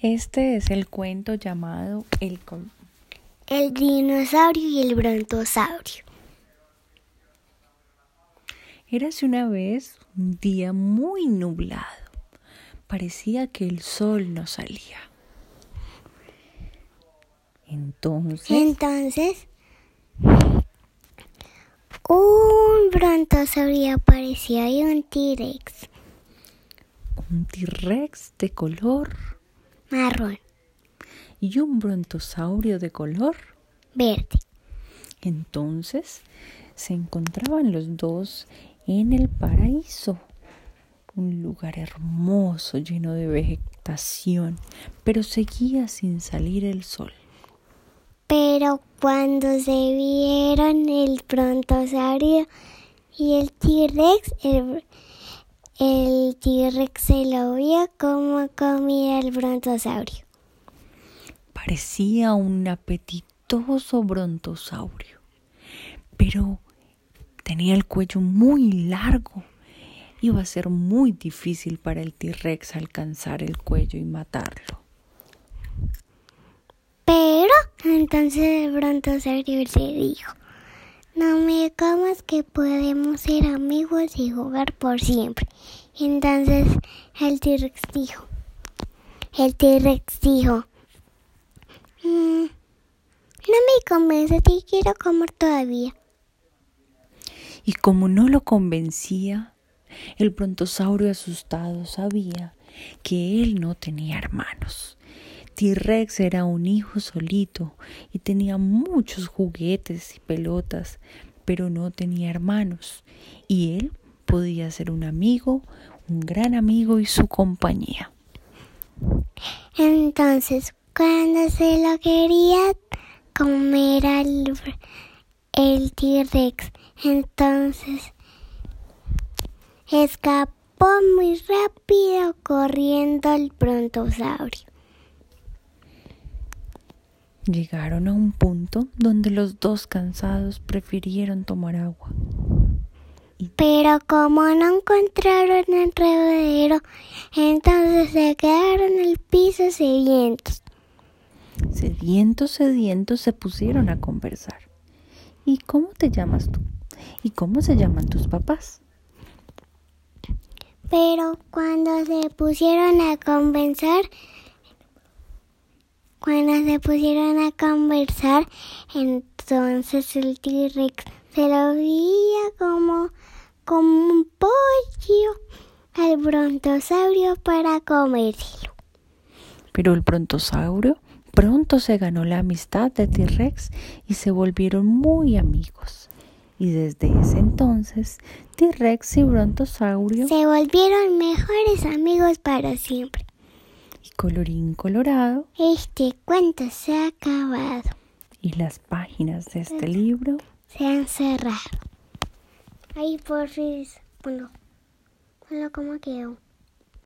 Este es el cuento llamado El, el dinosaurio y el brontosaurio. Érase una vez un día muy nublado. Parecía que el sol no salía. Entonces. Entonces. Un brontosaurio aparecía y un T-Rex. Un T-Rex de color marrón. ¿Y un brontosaurio de color? Verde. Entonces se encontraban los dos en el paraíso, un lugar hermoso lleno de vegetación, pero seguía sin salir el sol. Pero cuando se vieron el brontosaurio y el T-Rex, el, el T-Rex se lo vio como comía el brontosaurio. Parecía un apetitoso brontosaurio, pero tenía el cuello muy largo. Iba a ser muy difícil para el T-Rex alcanzar el cuello y matarlo. Pero entonces el brontosaurio le dijo, no me comas que podemos ser amigos y jugar por siempre. Entonces el T-Rex dijo, el T-Rex dijo, mm, no me convence, te quiero comer todavía. Y como no lo convencía, el brontosaurio asustado sabía que él no tenía hermanos. T-Rex era un hijo solito y tenía muchos juguetes y pelotas, pero no tenía hermanos. Y él podía ser un amigo, un gran amigo y su compañía. Entonces, cuando se lo quería comer al el T-Rex, entonces escapó muy rápido corriendo el brontosaurio. Llegaron a un punto donde los dos cansados prefirieron tomar agua. Pero como no encontraron el redero, entonces se quedaron en el piso sedientos. Sedientos, sedientos se pusieron a conversar. ¿Y cómo te llamas tú? ¿Y cómo se llaman tus papás? Pero cuando se pusieron a conversar, cuando se pusieron a conversar, entonces el T-Rex se lo veía como, como un pollo al brontosaurio para comérselo. Pero el brontosaurio pronto se ganó la amistad de T-Rex y se volvieron muy amigos. Y desde ese entonces, T-Rex y Brontosaurio se volvieron mejores amigos para siempre. Y colorín colorado, este cuento se ha acabado. Y las páginas de este libro se han cerrado. Ahí por fin, bueno, bueno, ¿cómo quedó?